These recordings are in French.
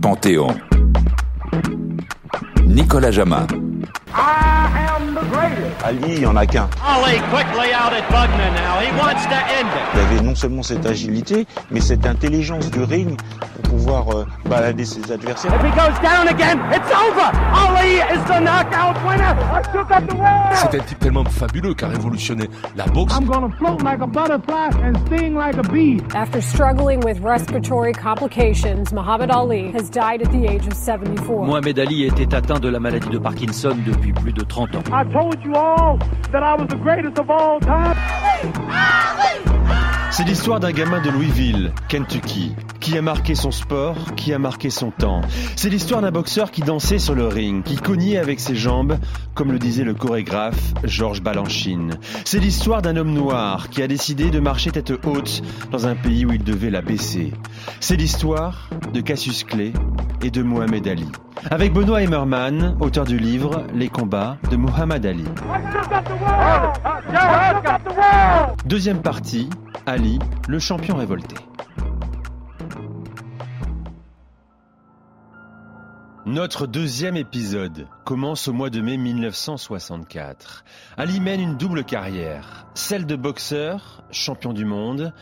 Panthéon. Nicolas Jama. Ali, il n'y en a qu'un. Ali quickly out at Bugman now. He wants to end it. Il avait non seulement cette agilité, mais cette intelligence du ring pouvoir euh, balader ses adversaires. If he goes down again, it's over. Ali is the knockout winner. I took up the world. C'est un type tellement fabuleux qui a révolutionné la boxe. I'm gonna float like a butterfly and sting like a bee. After struggling with respiratory complications, Muhammad Ali has died at the age of 74. Mohamed Ali était atteint de la maladie de Parkinson depuis plus de 30 ans. I told you all that I was the greatest of all time. C'est l'histoire d'un gamin de Louisville, Kentucky, qui a marqué son sport, qui a marqué son temps. C'est l'histoire d'un boxeur qui dansait sur le ring, qui cognait avec ses jambes, comme le disait le chorégraphe Georges Balanchine. C'est l'histoire d'un homme noir qui a décidé de marcher tête haute dans un pays où il devait la baisser. C'est l'histoire de Cassius Clay et de Mohamed Ali. Avec Benoît Emmerman, auteur du livre Les combats de Muhammad Ali. Deuxième partie, Ali, le champion révolté. Notre deuxième épisode commence au mois de mai 1964. Ali mène une double carrière, celle de boxeur, champion du monde,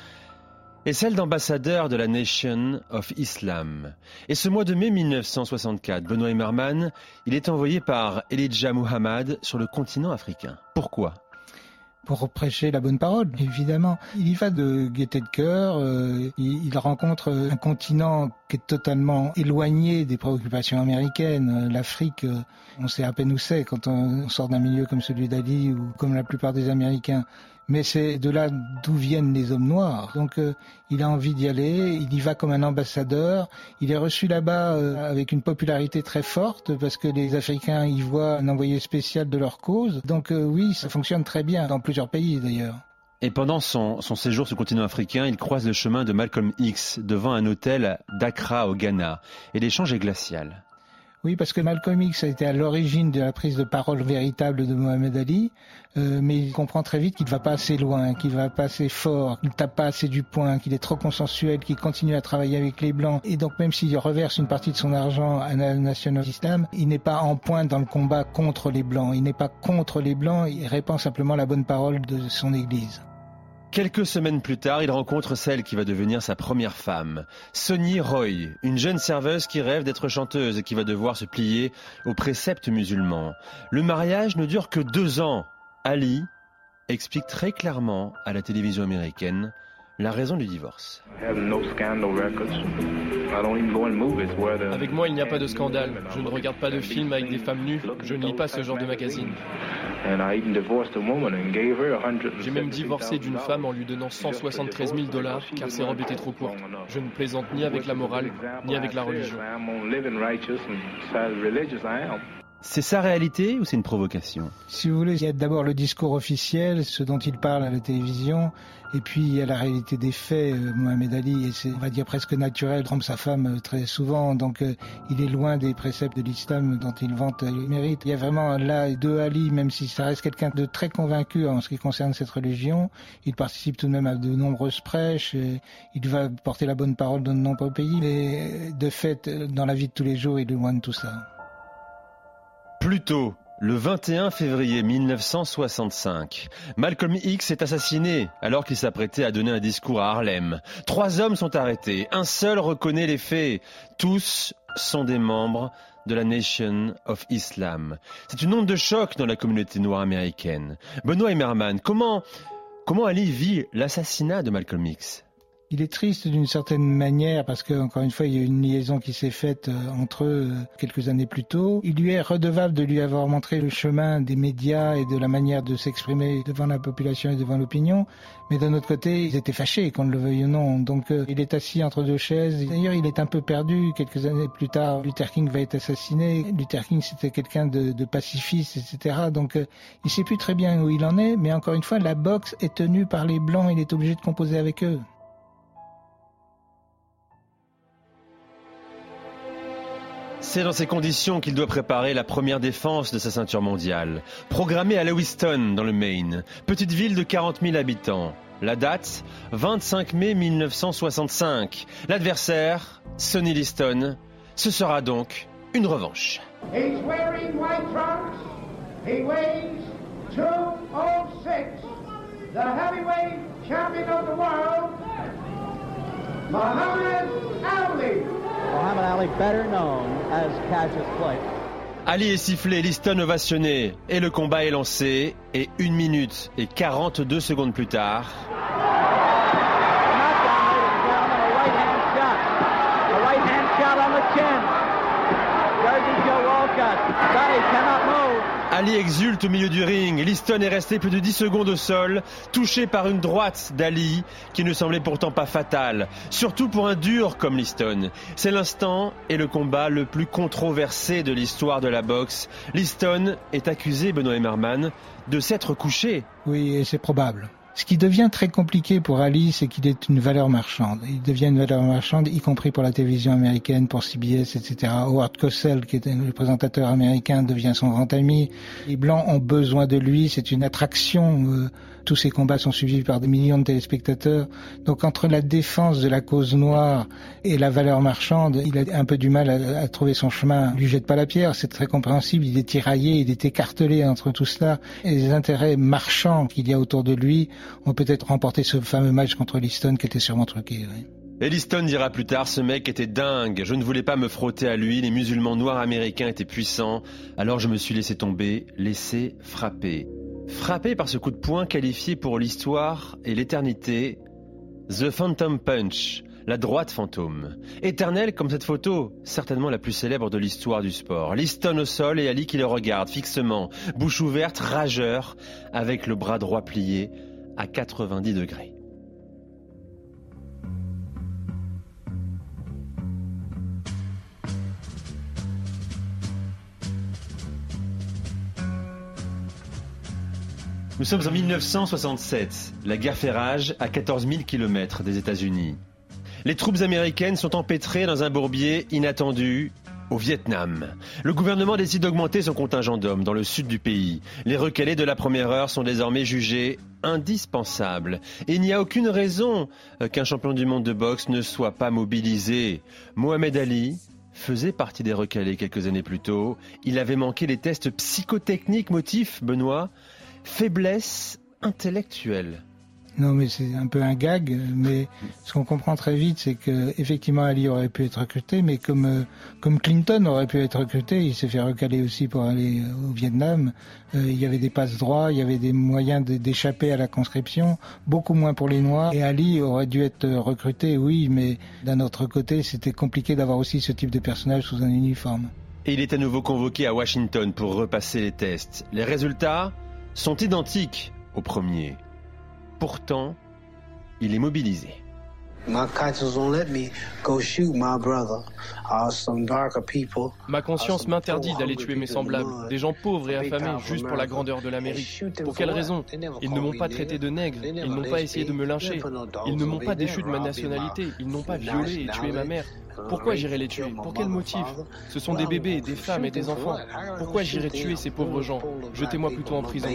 et celle d'ambassadeur de la Nation of Islam. Et ce mois de mai 1964, Benoît Emmerman, il est envoyé par Elijah Muhammad sur le continent africain. Pourquoi? Pour prêcher la bonne parole, évidemment. Il y va de gaieté de cœur, euh, il, rencontre un continent qui est totalement éloigné des préoccupations américaines. L'Afrique, euh, on sait à peine où c'est quand on sort d'un milieu comme celui d'Ali ou comme la plupart des Américains mais c'est de là d'où viennent les hommes noirs. Donc euh, il a envie d'y aller, il y va comme un ambassadeur, il est reçu là-bas euh, avec une popularité très forte parce que les Africains y voient un envoyé spécial de leur cause. Donc euh, oui, ça fonctionne très bien dans plusieurs pays d'ailleurs. Et pendant son, son, séjour sur le continent africain, il croise le chemin de Malcolm X devant un hôtel d'Accra au Ghana. Et l'échange est glacial. Oui, parce que Malcolm X a été à l'origine de la prise de parole véritable de Mohamed Ali, euh, mais il comprend très vite qu'il ne va pas assez loin, qu'il ne va pas assez fort, qu'il tape pas assez du poing, qu'il est trop consensuel, qu'il continue à travailler avec les Blancs. Et donc même s'il reverse une partie de son argent à la Nation of Islam, il n'est pas en pointe dans le combat contre les Blancs. Il n'est pas contre les Blancs, il répand simplement la bonne parole de son Église. Quelques semaines plus tard, il rencontre celle qui va devenir sa première femme, Sonny Roy, une jeune serveuse qui rêve d'être chanteuse et qui va devoir se plier aux préceptes musulmans. Le mariage ne dure que deux ans. Ali explique très clairement à la télévision américaine la raison du divorce. Avec moi, il n'y a pas de scandale. Je ne regarde pas de films avec des femmes nues. Je ne lis pas ce genre de magazine. J'ai même divorcé d'une femme en lui donnant 173 000 dollars car ses robes étaient trop courtes. Je ne plaisante ni avec la morale, ni avec la religion. C'est sa réalité ou c'est une provocation? Si vous voulez, il y a d'abord le discours officiel, ce dont il parle à la télévision, et puis il y a la réalité des faits. Euh, Mohamed Ali, et c'est, on va dire, presque naturel, trompe sa femme euh, très souvent, donc euh, il est loin des préceptes de l'islam dont il vante le mérite. Il y a vraiment là deux Ali, même si ça reste quelqu'un de très convaincu en ce qui concerne cette religion, il participe tout de même à de nombreuses prêches, il va porter la bonne parole dans de nombreux pays, mais de fait, dans la vie de tous les jours, il est loin de tout ça. Plus tôt, le 21 février 1965, Malcolm X est assassiné alors qu'il s'apprêtait à donner un discours à Harlem. Trois hommes sont arrêtés, un seul reconnaît les faits. Tous sont des membres de la Nation of Islam. C'est une onde de choc dans la communauté noire américaine. Benoît Emmerman, comment, comment Ali vit l'assassinat de Malcolm X? Il est triste d'une certaine manière parce que encore une fois il y a une liaison qui s'est faite euh, entre eux euh, quelques années plus tôt. Il lui est redevable de lui avoir montré le chemin des médias et de la manière de s'exprimer devant la population et devant l'opinion. Mais d'un autre côté, ils étaient fâchés, qu'on le veuille ou non. Donc euh, il est assis entre deux chaises. D'ailleurs, il est un peu perdu. Quelques années plus tard, Luther King va être assassiné. Luther King, c'était quelqu'un de, pacifiste, etc. Donc il il sait plus très bien où il en est. Mais encore une fois, la boxe est tenue par les blancs. Il est obligé de composer avec eux. C'est dans ces conditions qu'il doit préparer la première défense de sa ceinture mondiale. Programmée à Lewiston, dans le Maine, petite ville de 40 000 habitants. La date 25 mai 1965. L'adversaire, Sonny Liston. Ce sera donc une revanche. 206. The heavyweight champion of the world. Ali, better known as Cassius Clay. Ali est sifflé, Liston ovationné, et le combat est lancé, et 1 minute et 42 secondes plus tard... Ali exulte au milieu du ring. Liston est resté plus de 10 secondes au sol, touché par une droite d'Ali qui ne semblait pourtant pas fatale, surtout pour un dur comme Liston. C'est l'instant et le combat le plus controversé de l'histoire de la boxe. Liston est accusé, Benoît Emmerman, de s'être couché. Oui, c'est probable. Ce qui devient très compliqué pour Ali, c'est qu'il est une valeur marchande. Il devient une valeur marchande, y compris pour la télévision américaine, pour CBS, etc. Howard Cosell, qui est le présentateur américain, devient son grand ami. Les Blancs ont besoin de lui, c'est une attraction. Euh, tous ces combats sont suivis par des millions de téléspectateurs. Donc entre la défense de la cause noire et la valeur marchande, il a un peu du mal à, trouver son chemin. Il lui jette pas la pierre, c'est très compréhensible. Il est tiraillé, il est écartelé entre tout cela. Et les intérêts marchands qu'il y a autour de lui ont peut-être remporté ce fameux match contre Liston qui était sûrement truqué. Et Liston dira plus tard, ce mec était dingue, je ne voulais pas me frotter à lui, les musulmans noirs américains étaient puissants, alors je me suis laissé tomber, laissé frapper. Frappé par ce coup de poing qualifié pour l'histoire et l'éternité, The Phantom Punch, la droite fantôme. Éternelle comme cette photo, certainement la plus célèbre de l'histoire du sport. Liston au sol et Ali qui le regarde fixement, bouche ouverte, rageur, avec le bras droit plié à 90 degrés. Nous sommes en 1967. La guerre fait rage à 14 000 km des États-Unis. Les troupes américaines sont empêtrées dans un bourbier inattendu au Vietnam. Le gouvernement décide d'augmenter son contingent d'hommes dans le sud du pays. Les recalés de la première heure sont désormais jugés indispensables. Et il n'y a aucune raison euh, qu'un champion du monde de boxe ne soit pas mobilisé. Mohamed Ali faisait partie des recalés quelques années plus tôt. Il avait manqué les tests psychotechniques, motif, Benoît? Faiblesse intellectuelle. Non, mais c'est un peu un gag. Mais ce qu'on comprend très vite, c'est que effectivement Ali aurait pu être recruté, mais comme euh, Clinton aurait pu être recruté, il s'est fait recaler aussi pour aller euh, au Vietnam. Euh, il y avait des passes droits, il y avait des moyens d'échapper à la conscription, beaucoup moins pour les Noirs. Et Ali aurait dû être recruté, oui, mais d'un autre côté, c'était compliqué d'avoir aussi ce type de personnage sous un uniforme. Et il est à nouveau convoqué à Washington pour repasser les tests. Les résultats sont identiques au premier. Pourtant, il est mobilisé. Ma conscience m'interdit d'aller tuer mes semblables, des gens pauvres et affamés, juste pour la grandeur de l'Amérique. Pour quelle raison Ils ne m'ont pas traité de nègre, ils n'ont pas essayé de me lyncher, ils ne m'ont pas déchu de ma nationalité, ils n'ont pas violé et tué ma mère. Pourquoi j'irais les tuer Pour quel motif Ce sont des bébés, des femmes et des enfants. Pourquoi j'irais tuer ces pauvres gens Jetez-moi plutôt en prison.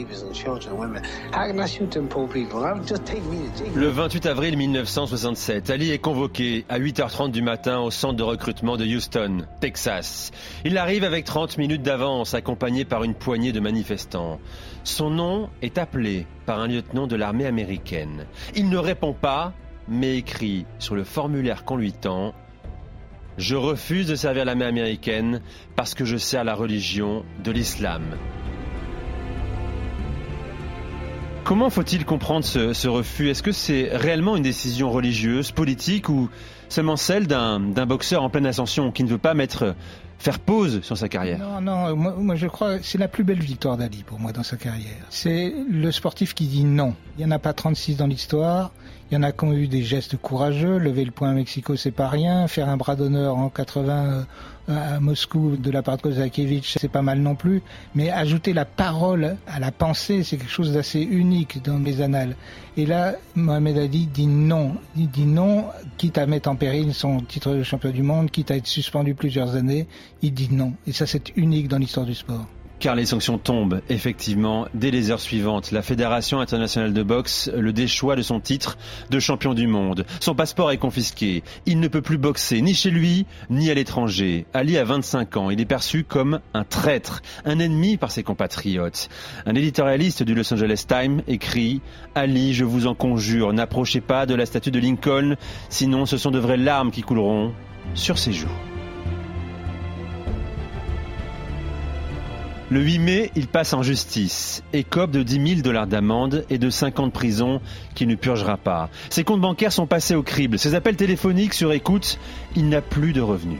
Le 28 avril 1967, Ali est convoqué à 8h30 du matin au centre de recrutement de Houston, Texas. Il arrive avec 30 minutes d'avance, accompagné par une poignée de manifestants. Son nom est appelé par un lieutenant de l'armée américaine. Il ne répond pas, mais écrit sur le formulaire qu'on lui tend je refuse de servir la main américaine parce que je sers la religion de l'islam. Comment faut-il comprendre ce, refus? Est-ce que c'est réellement une décision religieuse, politique ou seulement celle d'un boxeur en pleine ascension qui ne veut pas mettre faire pause sur sa carrière. Non, non, moi, moi je crois c'est la plus belle victoire d'Ali pour moi dans sa carrière. C'est le sportif qui dit non. Il n'y en a pas 36 dans l'histoire. Il y en a qui ont eu des gestes courageux. Lever le poing à Mexico, c'est pas rien. Faire un bras d'honneur en 80 euh, à Moscou de la part de Kozakiewicz, c'est pas mal non plus. Mais ajouter la parole à la pensée, c'est quelque chose d'assez unique dans les annales. Et là, Mohamed Ali dit non. Il dit non, quitte à mettre en péril son titre de champion du monde, quitte à être suspendu plusieurs années. Il dit non. Et ça, c'est unique dans l'histoire du sport. Car les sanctions tombent, effectivement, dès les heures suivantes. La Fédération internationale de boxe le déchoit de son titre de champion du monde. Son passeport est confisqué. Il ne peut plus boxer, ni chez lui, ni à l'étranger. Ali a 25 ans. Il est perçu comme un traître, un ennemi par ses compatriotes. Un éditorialiste du Los Angeles Times écrit Ali, je vous en conjure, n'approchez pas de la statue de Lincoln, sinon ce sont de vraies larmes qui couleront sur ses joues. Le 8 mai, il passe en justice, écope de 10 000 dollars d'amende et de 5 ans de prison qu'il ne purgera pas. Ses comptes bancaires sont passés au crible, ses appels téléphoniques sur écoute, il n'a plus de revenus.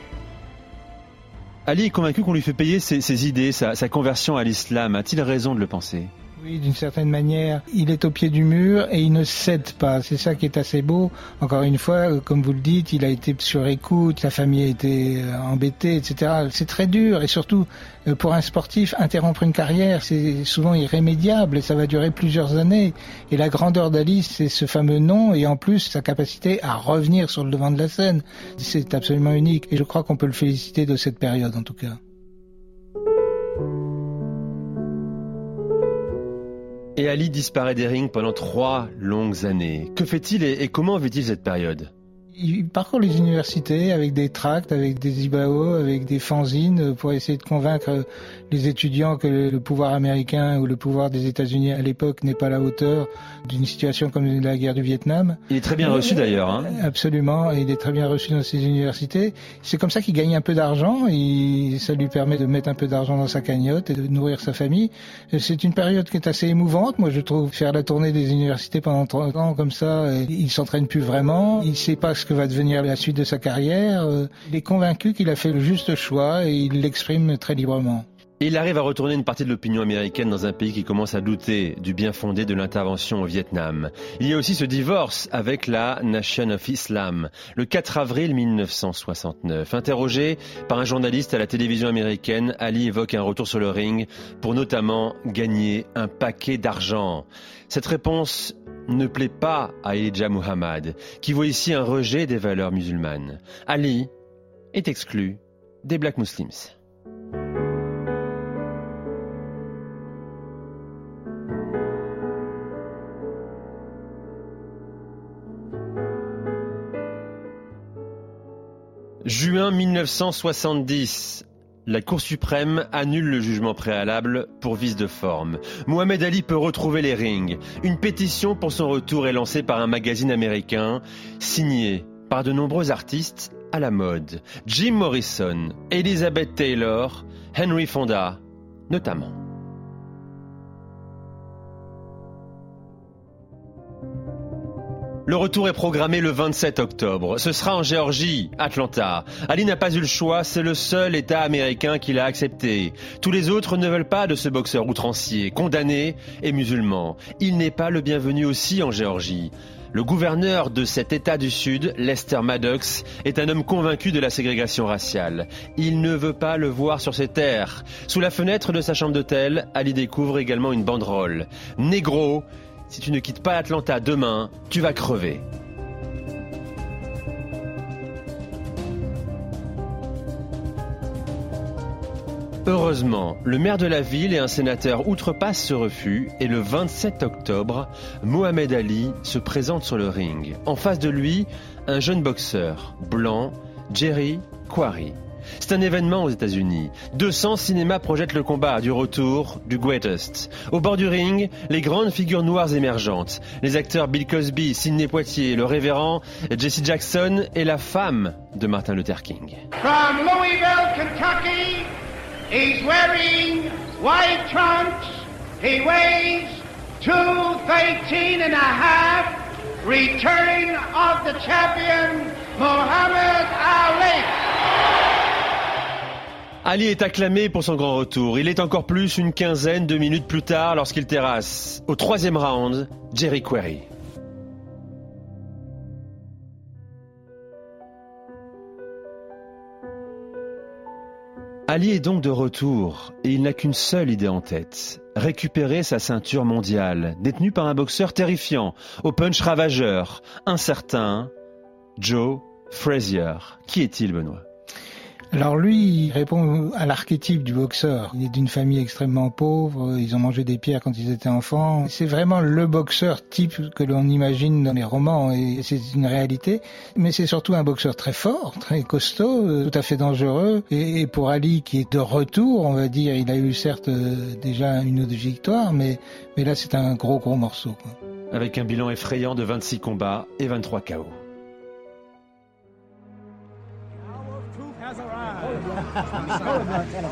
Ali est convaincu qu'on lui fait payer ses, idées, sa, sa conversion à l'islam. A-t-il raison de le penser? Oui, d'une certaine manière, il est au pied du mur et il ne cède pas. C'est ça qui est assez beau. Encore une fois, comme vous le dites, il a été sur écoute, la famille a été euh, embêtée, etc. C'est très dur et surtout, euh, pour un sportif, interrompre une carrière, c'est souvent irrémédiable et ça va durer plusieurs années. Et la grandeur d'Alice, c'est ce fameux nom et en plus sa capacité à revenir sur le devant de la scène. C'est absolument unique et je crois qu'on peut le féliciter de cette période en tout cas. Et Ali disparaît des rings pendant trois longues années. Que fait-il et, comment vit-il cette période? Il parcourt les universités avec des tracts, avec des IBAO, avec des fanzines pour essayer de convaincre les étudiants que le pouvoir américain ou le pouvoir des États-Unis à l'époque n'est pas à la hauteur d'une situation comme la guerre du Vietnam. Il est très bien reçu d'ailleurs. Hein. Absolument, il est très bien reçu dans ces universités. C'est comme ça qu'il gagne un peu d'argent et ça lui permet de mettre un peu d'argent dans sa cagnotte et de nourrir sa famille. C'est une période qui est assez émouvante. Moi, je trouve faire la tournée des universités pendant 30 ans comme ça, il s'entraîne plus vraiment. Il sait pas ce que va devenir la suite de sa carrière. Il est convaincu qu'il a fait le juste choix et il l'exprime très librement. Il arrive à retourner une partie de l'opinion américaine dans un pays qui commence à douter du bien fondé de l'intervention au Vietnam. Il y a aussi ce divorce avec la Nation of Islam, le 4 avril 1969. Interrogé par un journaliste à la télévision américaine, Ali évoque un retour sur le ring pour notamment gagner un paquet d'argent. Cette réponse ne plaît pas à Elijah Muhammad, qui voit ici un rejet des valeurs musulmanes. Ali est exclu des Black Muslims. Juin 1970. La Cour suprême annule le jugement préalable pour vice de forme. Mohamed Ali peut retrouver les rings. Une pétition pour son retour est lancée par un magazine américain, signée par de nombreux artistes à la mode. Jim Morrison, Elizabeth Taylor, Henry Fonda, notamment. Le retour est programmé le 27 octobre. Ce sera en Géorgie, Atlanta. Ali n'a pas eu le choix, c'est le seul État américain qui l'a accepté. Tous les autres ne veulent pas de ce boxeur outrancier, condamné et musulman. Il n'est pas le bienvenu aussi en Géorgie. Le gouverneur de cet État du Sud, Lester Maddox, est un homme convaincu de la ségrégation raciale. Il ne veut pas le voir sur ses terres. Sous la fenêtre de sa chambre d'hôtel, Ali découvre également une banderole. Négro, si tu ne quittes pas Atlanta demain, tu vas crever. Heureusement, le maire de la ville et un sénateur outrepassent ce refus et le 27 octobre, Mohamed Ali se présente sur le ring. En face de lui, un jeune boxeur, blanc, Jerry Quarry. C'est un événement aux États-Unis. 200 cinémas projettent le combat du retour du greatest. Au bord du ring, les grandes figures noires émergentes. Les acteurs Bill Cosby, Sidney Poitier, le révérend Jesse Jackson et la femme de Martin Luther King. From Louisville, Kentucky, he's wearing white trunks. He weighs 213 and a half. Of the champion, Ali. Ali est acclamé pour son grand retour. Il est encore plus une quinzaine de minutes plus tard lorsqu'il terrasse, au troisième round, Jerry Query. Ali est donc de retour et il n'a qu'une seule idée en tête. Récupérer sa ceinture mondiale, détenue par un boxeur terrifiant, au punch ravageur, incertain, Joe Frazier. Qui est-il, Benoît? Alors lui, il répond à l'archétype du boxeur. Il est d'une famille extrêmement pauvre, ils ont mangé des pierres quand ils étaient enfants. C'est vraiment le boxeur type que l'on imagine dans les romans et c'est une réalité. Mais c'est surtout un boxeur très fort, très costaud, euh, tout à fait dangereux. Et pour Ali qui est de retour, on va dire, il a eu certes euh, déjà une ou deux victoires, mais, mais là c'est un gros gros morceau. Avec un bilan effrayant de 26 combats et 23 KO. Montana.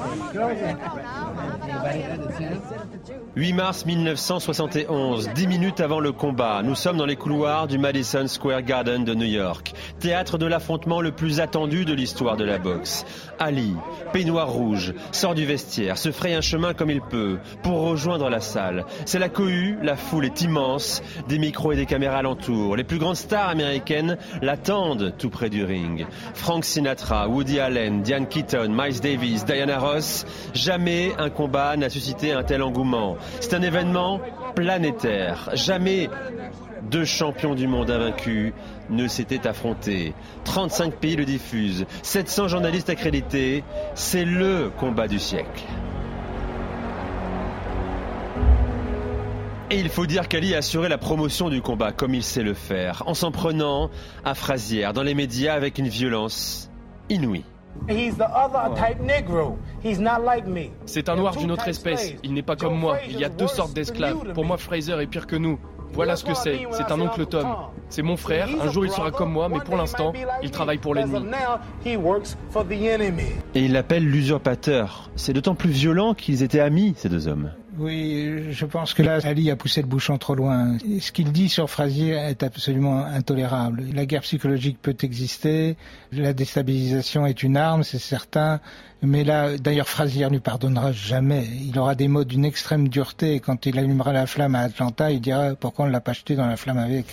8 mars 1971, 10 minutes avant le combat, nous sommes dans les couloirs du Madison Square Garden de New York, théâtre de l'affrontement le plus attendu de l'histoire de la boxe. Ali, peignoir rouge, sort du vestiaire, se fraye un chemin comme il peut pour rejoindre la salle. C'est la cohue, la foule est immense, des micros et des caméras alentour. Les plus grandes stars américaines l'attendent tout près du ring. Frank Sinatra, Woody Allen, Diane Keaton, Miles Davis, Diana Ross, jamais un combat n'a suscité un tel engouement. C'est un événement planétaire. Jamais deux champions du monde invaincus ne s'étaient affrontés. 35 pays le diffusent, 700 journalistes accrédités. C'est le combat du siècle. Et il faut dire qu'Ali a assuré la promotion du combat comme il sait le faire, en s'en prenant à Frazière dans les médias avec une violence inouïe. C'est un noir d'une autre espèce. Il n'est pas comme moi. Il y a deux sortes d'esclaves. Pour moi, Fraser est pire que nous. Voilà ce que c'est. C'est un oncle Tom. C'est mon frère. Un jour, il sera comme moi, mais pour l'instant, il travaille pour l'ennemi. Et il l'appelle l'usurpateur. C'est d'autant plus violent qu'ils étaient amis, ces deux hommes. Oui, je pense que là, Ali a poussé le bouchon trop loin. Ce qu'il dit sur Frazier est absolument intolérable. La guerre psychologique peut exister, la déstabilisation est une arme, c'est certain, mais là, d'ailleurs, Frazier ne lui pardonnera jamais. Il aura des mots d'une extrême dureté. Quand il allumera la flamme à Atlanta, il dira pourquoi on ne l'a pas jeté dans la flamme avec.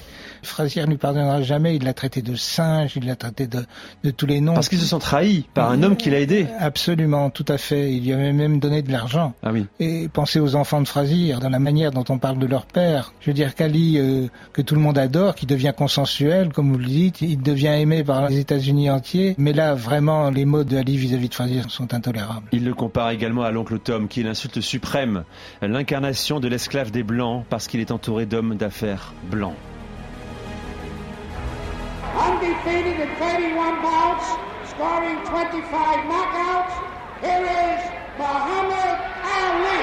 Frazier ne lui pardonnera jamais. Il l'a traité de singe, il l'a traité de, de tous les noms. Parce qu'il se sent trahi par un homme qui l'a aidé. Absolument, tout à fait. Il lui avait même donné de l'argent. Ah oui. Et pensez aux enfants de Frazier, dans la manière dont on parle de leur père. Je veux dire qu'Ali, euh, que tout le monde adore, qui devient consensuel, comme vous le dites, il devient aimé par les États-Unis entiers. Mais là, vraiment, les mots d'Ali vis-à-vis de Frazier sont intolérables. Il le compare également à l'oncle Tom, qui est l'insulte suprême, l'incarnation de l'esclave des Blancs, parce qu'il est entouré d'hommes d'affaires blancs. Undefeated in 31 bouts, scoring 25 knockouts, here is Muhammad Ali.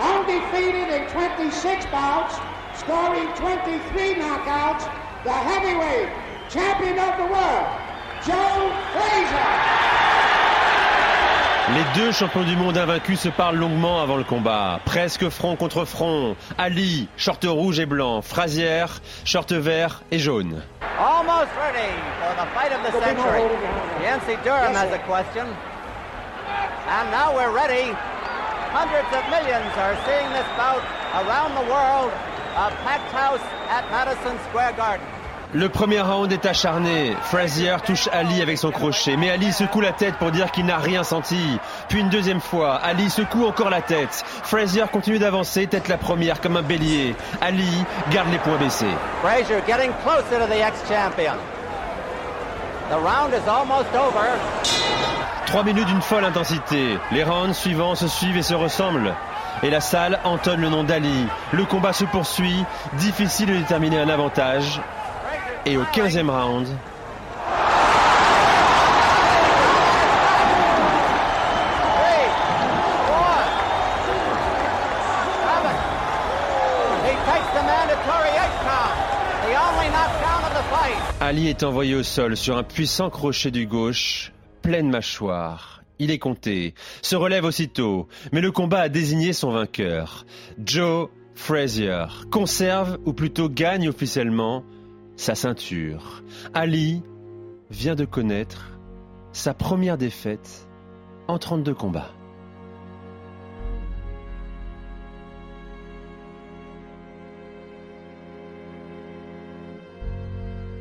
Undefeated in 26 bouts, scoring 23 knockouts, the heavyweight champion of the world, Joe Frazier. Les deux champions du monde invaincus se parlent longuement avant le combat, presque front contre front. Ali, short rouge et blanc, Frazier, short vert et jaune. Almost ready for the fight of the century. Yancey Durham has a question. And now we're ready. Hundreds of millions are seeing this bout around the world. A packed house at Madison Square Garden. Le premier round est acharné. Frazier touche Ali avec son crochet, mais Ali secoue la tête pour dire qu'il n'a rien senti. Puis une deuxième fois, Ali secoue encore la tête. Frazier continue d'avancer, tête la première comme un bélier. Ali garde les poings baissés. Frazier getting closer to the ex-champion. The round is almost over. Trois minutes d'une folle intensité. Les rounds suivants se suivent et se ressemblent. Et la salle entonne le nom d'Ali. Le combat se poursuit. Difficile de déterminer un avantage. Et au 15e round, Ali est envoyé au sol sur un puissant crochet du gauche, pleine mâchoire. Il est compté, se relève aussitôt, mais le combat a désigné son vainqueur. Joe Frazier conserve, ou plutôt gagne officiellement, sa ceinture. Ali vient de connaître sa première défaite en 32 combats.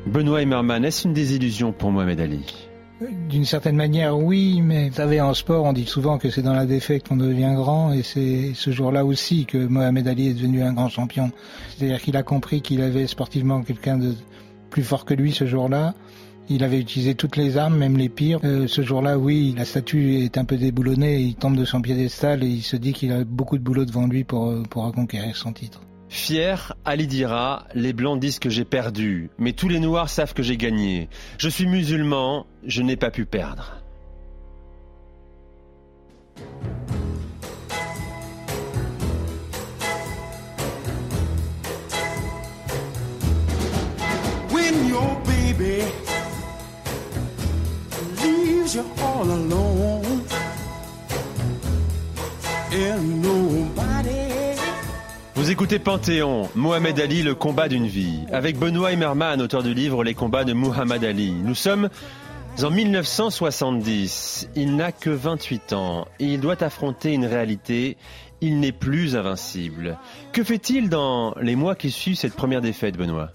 Benoît Emmerman, est-ce une désillusion pour Mohamed Ali? D'une certaine manière, oui, mais vous savez, en sport, on dit souvent que c'est dans la défaite qu'on devient grand, et c'est ce jour-là aussi que Mohamed Ali est devenu un grand champion. C'est-à-dire qu'il a compris qu'il avait sportivement quelqu'un de plus fort que lui ce jour-là, Il avait utilisé toutes les armes, même les pires. Euh, ce jour-là, oui, la statue est un peu déboulonnée, il tombe de son piédestal et il se dit qu'il a beaucoup de boulot devant lui pour, euh, pour reconquérir son titre. Fier, Ali dira Les Blancs disent que j'ai perdu, mais tous les Noirs savent que j'ai gagné. Je suis musulman, je n'ai pas pu perdre. Écoutez Panthéon, Mohamed Ali, le combat d'une vie, avec Benoît Emmerman, auteur du livre Les combats de Muhammad Ali. Nous sommes en 1970. Il n'a que 28 ans et il doit affronter une réalité. Il n'est plus invincible. Que fait-il dans les mois qui suivent cette première défaite, Benoît?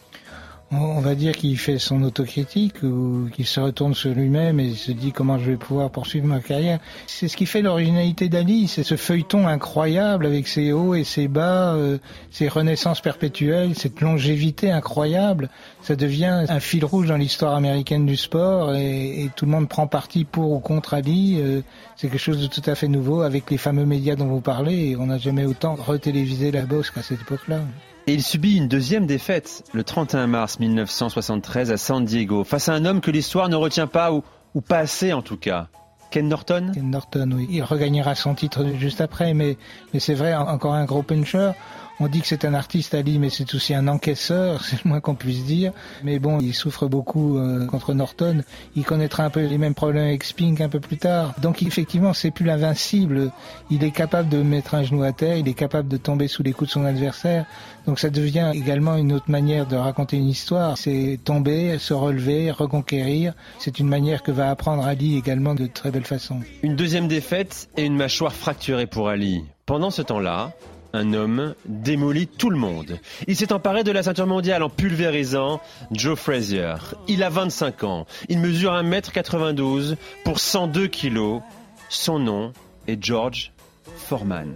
On va dire qu'il fait son autocritique ou qu'il se retourne sur lui-même et se dit comment je vais pouvoir poursuivre ma carrière. C'est ce qui fait l'originalité d'Ali, c'est ce feuilleton incroyable avec ses hauts et ses bas, euh, ses renaissances perpétuelles, cette longévité incroyable. Ça devient un fil rouge dans l'histoire américaine du sport et, tout le monde prend parti pour ou contre Ali. Euh, c'est quelque chose de tout à fait nouveau avec les fameux médias dont vous parlez on n'a jamais autant retélévisé la boxe qu'à cette époque-là. Et il subit une deuxième défaite le 31 mars 1973 à San Diego, face à un homme que l'histoire ne retient pas, ou, pas assez en tout cas. Ken Norton? Ken Norton, oui. Il regagnera son titre juste après, mais, mais c'est vrai, encore un gros puncher. On dit que c'est un artiste Ali, mais c'est aussi un encaisseur, c'est le moins qu'on puisse dire. Mais bon, il souffre beaucoup euh, contre Norton. Il connaîtra un peu les mêmes problèmes avec Spink un peu plus tard. Donc effectivement, c'est plus l'invincible. Il est capable de mettre un genou à terre, il est capable de tomber sous les coups de son adversaire. Donc ça devient également une autre manière de raconter une histoire. C'est tomber, se relever, reconquérir. C'est une manière que va apprendre Ali également de très belle façon. Une deuxième défaite et une mâchoire fracturée pour Ali. Pendant ce temps-là, un homme démolit tout le monde. Il s'est emparé de la ceinture mondiale en pulvérisant Joe Frazier. Il a 25 ans. Il mesure 1m92 pour 102 kg. Son nom est George Foreman.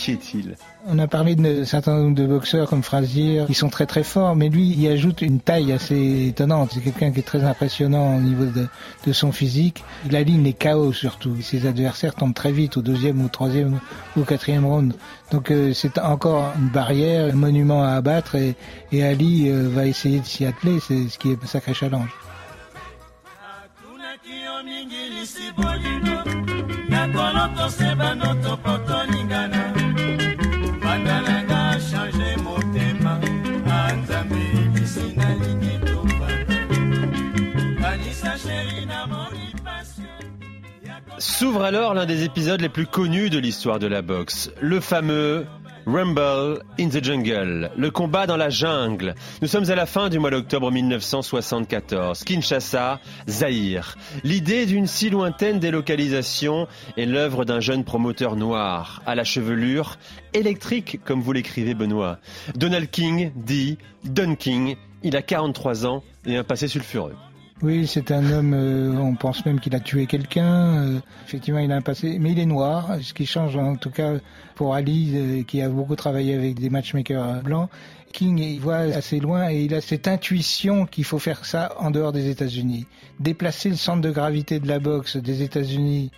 Qui est-il on a parlé d'un certain nombre de boxeurs comme Frazier qui sont très très forts, mais lui il ajoute une taille assez étonnante. C'est quelqu'un qui est très impressionnant au niveau de, de son physique. Il aligne les chaos surtout. Ses adversaires tombent très vite au deuxième ou troisième ou quatrième round. Donc euh, c'est encore une barrière, un monument à abattre et, et Ali euh, va essayer de s'y atteler. C'est ce qui est un sacré challenge. S'ouvre alors l'un des épisodes les plus connus de l'histoire de la boxe, le fameux Rumble in the Jungle, le combat dans la jungle. Nous sommes à la fin du mois d'octobre 1974. Kinshasa, Zaïre. L'idée d'une si lointaine délocalisation est l'œuvre d'un jeune promoteur noir, à la chevelure électrique, comme vous l'écrivez Benoît. Donald King dit Don King, il a 43 ans et un passé sulfureux. Oui, c'est un homme, euh, on pense même qu'il a tué quelqu'un. Euh, effectivement, il a un passé, mais il est noir, ce qui change en tout cas pour Ali, euh, qui a beaucoup travaillé avec des matchmakers blancs. King, il voit assez loin et il a cette intuition qu'il faut faire ça en dehors des États-Unis. Déplacer le centre de gravité de la boxe des États-Unis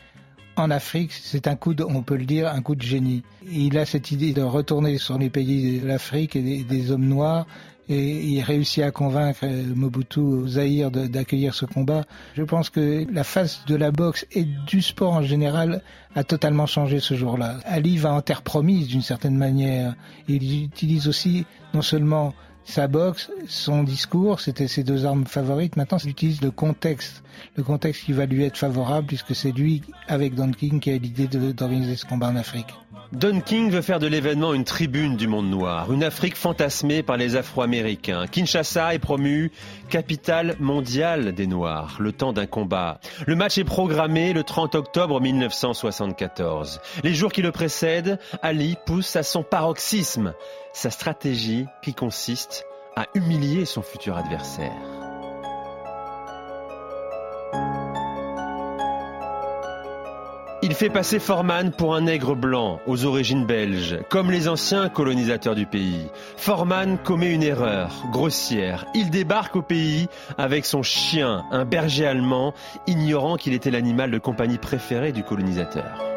en Afrique, c'est un coup, de, on peut le dire, un coup de génie. Il a cette idée de retourner sur les pays de l'Afrique et des, des hommes noirs et il réussit à convaincre Mobutu Zahir d'accueillir ce combat. Je pense que la face de la boxe et du sport en général a totalement changé ce jour-là. Ali va en terre promise d'une certaine manière. Il utilise aussi non seulement sa boxe, son discours, c'était ses deux armes favorites. Maintenant, il utilise le contexte, le contexte qui va lui être favorable puisque c'est lui, avec Don King, qui a l'idée d'organiser ce combat en Afrique. Don King veut faire de l'événement une tribune du monde noir, une Afrique fantasmée par les Afro-Américains. Kinshasa est promu capitale mondiale des Noirs, le temps d'un combat. Le match est programmé le 30 octobre 1974. Les jours qui le précèdent, Ali pousse à son paroxysme sa stratégie qui consiste à humilier son futur adversaire. Il fait passer Foreman pour un nègre blanc aux origines belges, comme les anciens colonisateurs du pays. Foreman commet une erreur grossière. Il débarque au pays avec son chien, un berger allemand, ignorant qu'il était l'animal de compagnie préféré du colonisateur.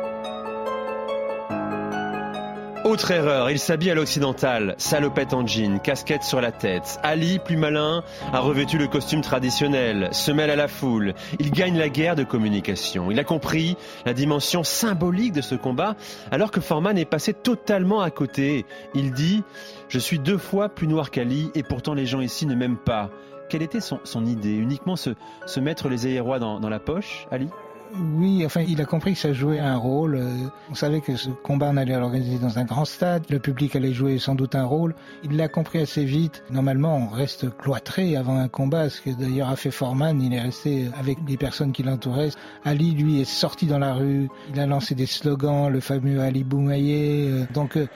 Autre erreur, il s'habille à l'occidental, salopette en jean, casquette sur la tête. Ali, plus malin, a revêtu le costume traditionnel, se mêle à la foule. Il gagne la guerre de communication. Il a compris la dimension symbolique de ce combat, alors que Foreman est passé totalement à côté. Il dit Je suis deux fois plus noir qu'Ali, et pourtant les gens ici ne m'aiment pas. Quelle était son, idée? Uniquement se, mettre les aérois dans la poche, Ali? Oui, enfin, il a compris que ça jouait un rôle. Euh, on savait que ce combat, on allait l'organiser dans un grand stade. Le public allait jouer sans doute un rôle. Il l'a compris assez vite. Normalement, on reste cloîtré avant un combat, ce que d'ailleurs a fait Foreman. Il est resté avec des personnes qui l'entouraient. Ali, lui, est sorti dans la rue. Il a lancé des slogans, le fameux Ali Boumaillé. Euh, donc, euh,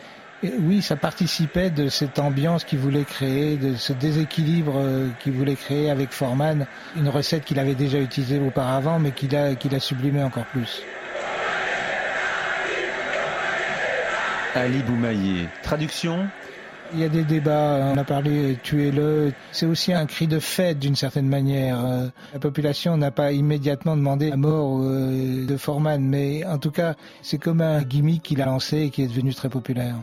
oui, ça participait de cette ambiance qu'il voulait créer, de ce déséquilibre euh, qu'il voulait créer avec Forman, une recette qu'il avait déjà utilisée auparavant, mais qu'il a, qu'il a sublimé encore plus. Ali Boumaillé. Traduction il y a des débats, on a parlé tuez-le. C'est aussi un cri de fête d'une certaine manière. Euh, la population n'a pas immédiatement demandé la mort euh, de Forman, mais en tout cas, c'est comme un gimmick qu'il a lancé et qui est devenu très populaire.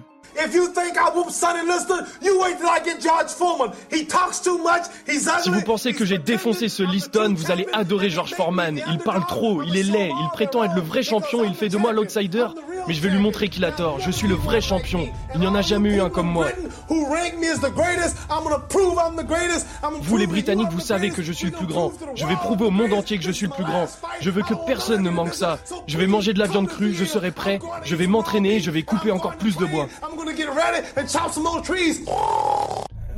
Si vous pensez que j'ai défoncé ce Liston, vous allez adorer George Foreman. Il parle trop, il est laid, il prétend être le vrai champion, il fait de moi l'outsider. Mais je vais lui montrer qu'il a tort. Je suis le vrai champion. Il n'y en a jamais eu un comme moi. Vous les Britanniques, vous savez que je suis le plus grand. Je vais prouver au monde entier que je suis le plus grand. Je veux que personne ne manque ça. Je vais manger de la viande crue, je serai prêt. Je vais m'entraîner, je vais couper encore plus de bois.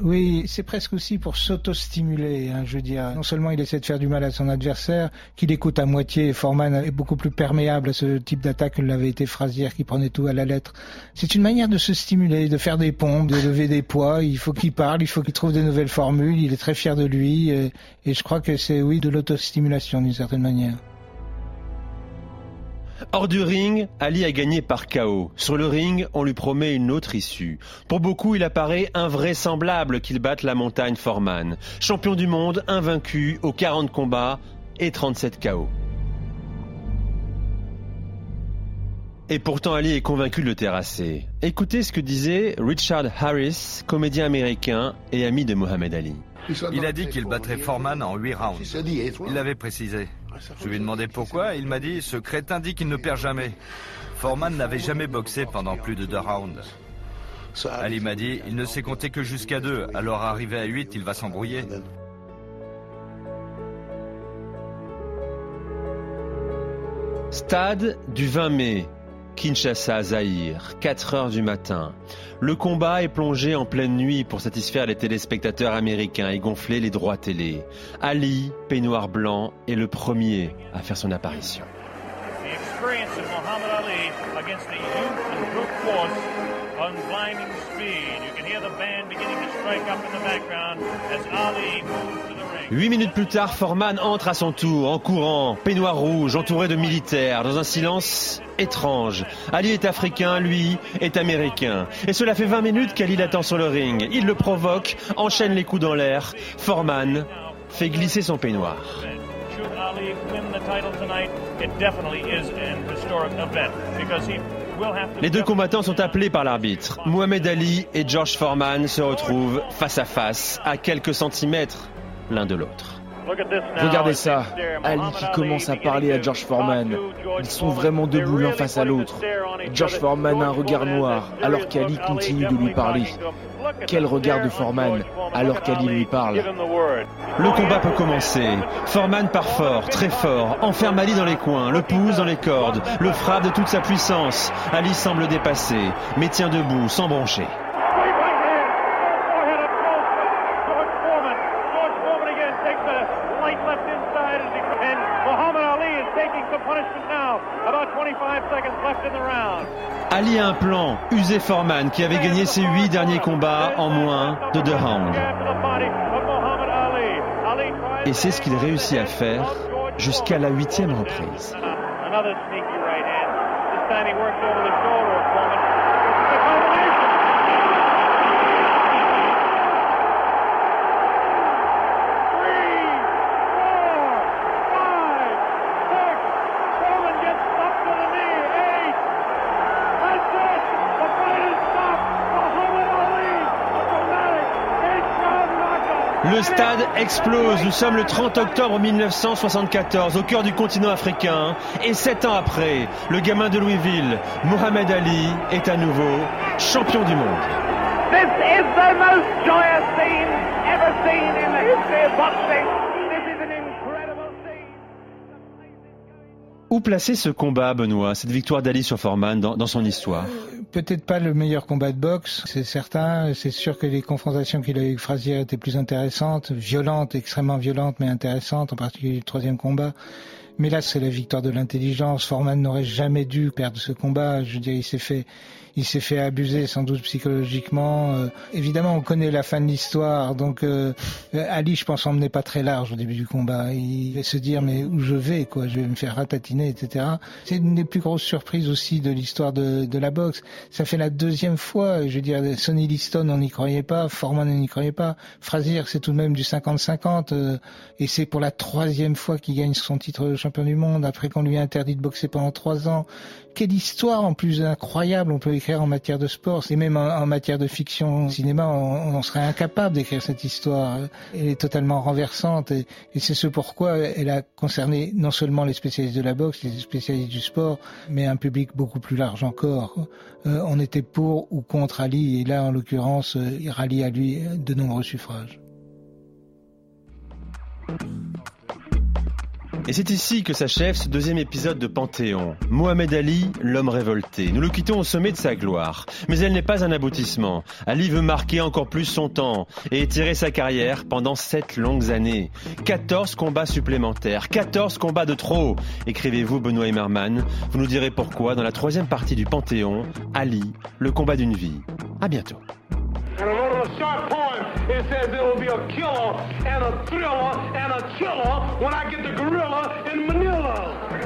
Oui, c'est presque aussi pour s'auto-stimuler, hein, je dire. Non seulement il essaie de faire du mal à son adversaire, qu'il écoute à moitié, Forman est beaucoup plus perméable à ce type d'attaque que l'avait été Frazier qui prenait tout à la lettre. C'est une manière de se stimuler, de faire des pompes, de lever des poids. Il faut qu'il parle, il faut qu'il trouve des nouvelles formules. Il est très fier de lui et, et je crois que c'est, oui, de l'autostimulation d'une certaine manière. Hors du ring, Ali a gagné par KO. Sur le ring, on lui promet une autre issue. Pour beaucoup, il apparaît invraisemblable qu'il batte la montagne Foreman. Champion du monde, invaincu, aux 40 combats et 37 KO. Et pourtant, Ali est convaincu de le terrasser. Écoutez ce que disait Richard Harris, comédien américain et ami de Mohamed Ali. Il a dit qu'il battrait Foreman en 8 rounds. Il l'avait précisé. Je lui ai demandé pourquoi, il m'a dit, ce crétin dit qu'il ne perd jamais. Foreman n'avait jamais boxé pendant plus de deux rounds. Ali m'a dit, il ne sait compter que jusqu'à deux, alors arrivé à 8, il va s'embrouiller. Stade du 20 mai. Kinshasa, Zahir, 4 heures du matin. Le combat est plongé en pleine nuit pour satisfaire les téléspectateurs américains et gonfler les droits télé. Ali, peignoir blanc, est le premier à faire son apparition. Huit minutes plus tard, Foreman entre à son tour, en courant, peignoir rouge, entouré de militaires, dans un silence étrange. Ali est africain, lui est américain. Et cela fait 20 minutes qu'Ali l'attend sur le ring. Il le provoque, enchaîne les coups dans l'air. Foreman fait glisser son peignoir. Les deux combattants sont appelés par l'arbitre. Mohamed Ali et George Foreman se retrouvent face à face, à quelques centimètres l'un de l'autre. Regardez ça, Ali qui commence à parler à George Foreman. Ils sont vraiment debout l'un face à l'autre. George Foreman a un regard noir alors qu'Ali continue de lui parler. Quel regard de Foreman alors qu'Ali lui parle. Le combat peut commencer. Foreman part fort, très fort, enferme Ali dans les coins, le pousse dans les cordes, le frappe de toute sa puissance. Ali semble dépassé, mais tient debout, sans broncher. Un plan, user Foreman, qui avait gagné ses huit derniers combats en moins de deux rounds. Et c'est ce qu'il réussit à faire jusqu'à la huitième reprise. time he worked over the shoulder of Foreman. It's a combination. Three, four, five, six. Foreman gets up to the knee. Eight. That's it. The fight is stopped. Muhammad Ali, a dramatic eight-round knockout. Le stade explose. Nous sommes le 30 octobre 1974, au cœur du continent africain. Et sept ans après, le gamin de Louisville, Mohamed Ali, est à nouveau champion du monde. This is the most joyous scene ever seen in the history of boxing. This is an incredible scene. Où placer ce combat, Benoît, cette victoire d'Ali sur Foreman dans, dans son histoire? Peut-être pas le meilleur combat de boxe, c'est certain. C'est sûr que les confrontations qu'il a eues avec Frazier étaient plus intéressantes, violentes, extrêmement violentes, mais intéressantes, en particulier le troisième combat. Mais là, c'est la victoire de l'intelligence. Foreman n'aurait jamais dû perdre ce combat. Je veux dire, il s'est fait, il s'est fait abuser sans doute psychologiquement. Euh, évidemment, on connaît la fin de l'histoire, donc euh, Ali, je pense, emmenait pas très large au début du combat. Il va se dire mais où je vais, quoi, je vais me faire ratatiner, etc. C'est une des plus grosses surprises aussi de l'histoire de, de la boxe. Ça fait la deuxième fois, je veux dire, Sonny Liston, on n'y croyait pas, Foreman, on n'y croyait pas. Frazier, c'est tout de même du 50-50, euh, et c'est pour la troisième fois qu'il gagne son titre de champion du monde après qu'on lui a interdit de boxer pendant trois ans. Quelle histoire en plus incroyable on peut écrire en matière de sport. Et même en, matière de fiction cinéma, on, on serait incapable d'écrire cette histoire. Elle est totalement renversante et, et c'est ce pourquoi elle a concerné non seulement les spécialistes de la boxe, les spécialistes du sport, mais un public beaucoup plus large encore. Euh, on était pour ou contre Ali et là, en l'occurrence, euh, il rallie à lui de nombreux suffrages. Et c'est ici que s'achève ce deuxième épisode de Panthéon. Mohamed Ali, l'homme révolté. Nous le quittons au sommet de sa gloire. Mais elle n'est pas un aboutissement. Ali veut marquer encore plus son temps et étirer sa carrière pendant sept longues années. 14 combats supplémentaires. 14 combats de trop. Écrivez-vous Benoît Emmerman. Vous nous direz pourquoi dans la troisième partie du Panthéon, Ali, le combat d'une vie. À bientôt. The short poems, it says it will be a killer and a thriller and a killer when I get the gorilla in Manila.